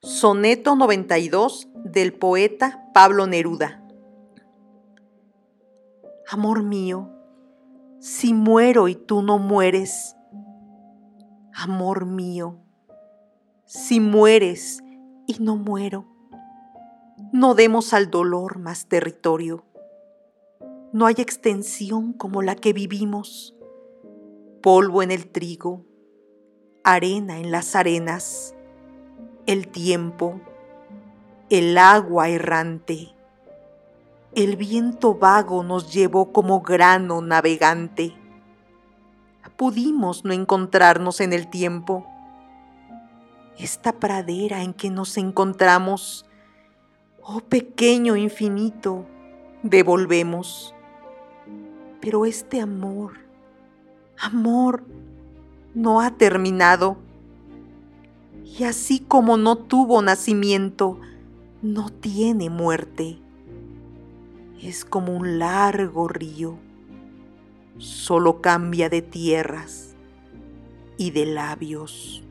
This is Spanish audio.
Soneto 92 del poeta Pablo Neruda. Amor mío, si muero y tú no mueres, amor mío, si mueres y no muero, no demos al dolor más territorio. No hay extensión como la que vivimos, polvo en el trigo, arena en las arenas el tiempo, el agua errante. El viento vago nos llevó como grano navegante. Pudimos no encontrarnos en el tiempo. Esta pradera en que nos encontramos, oh pequeño infinito, devolvemos. Pero este amor, amor, no ha terminado y así como no tuvo nacimiento, no tiene muerte. Es como un largo río, solo cambia de tierras y de labios.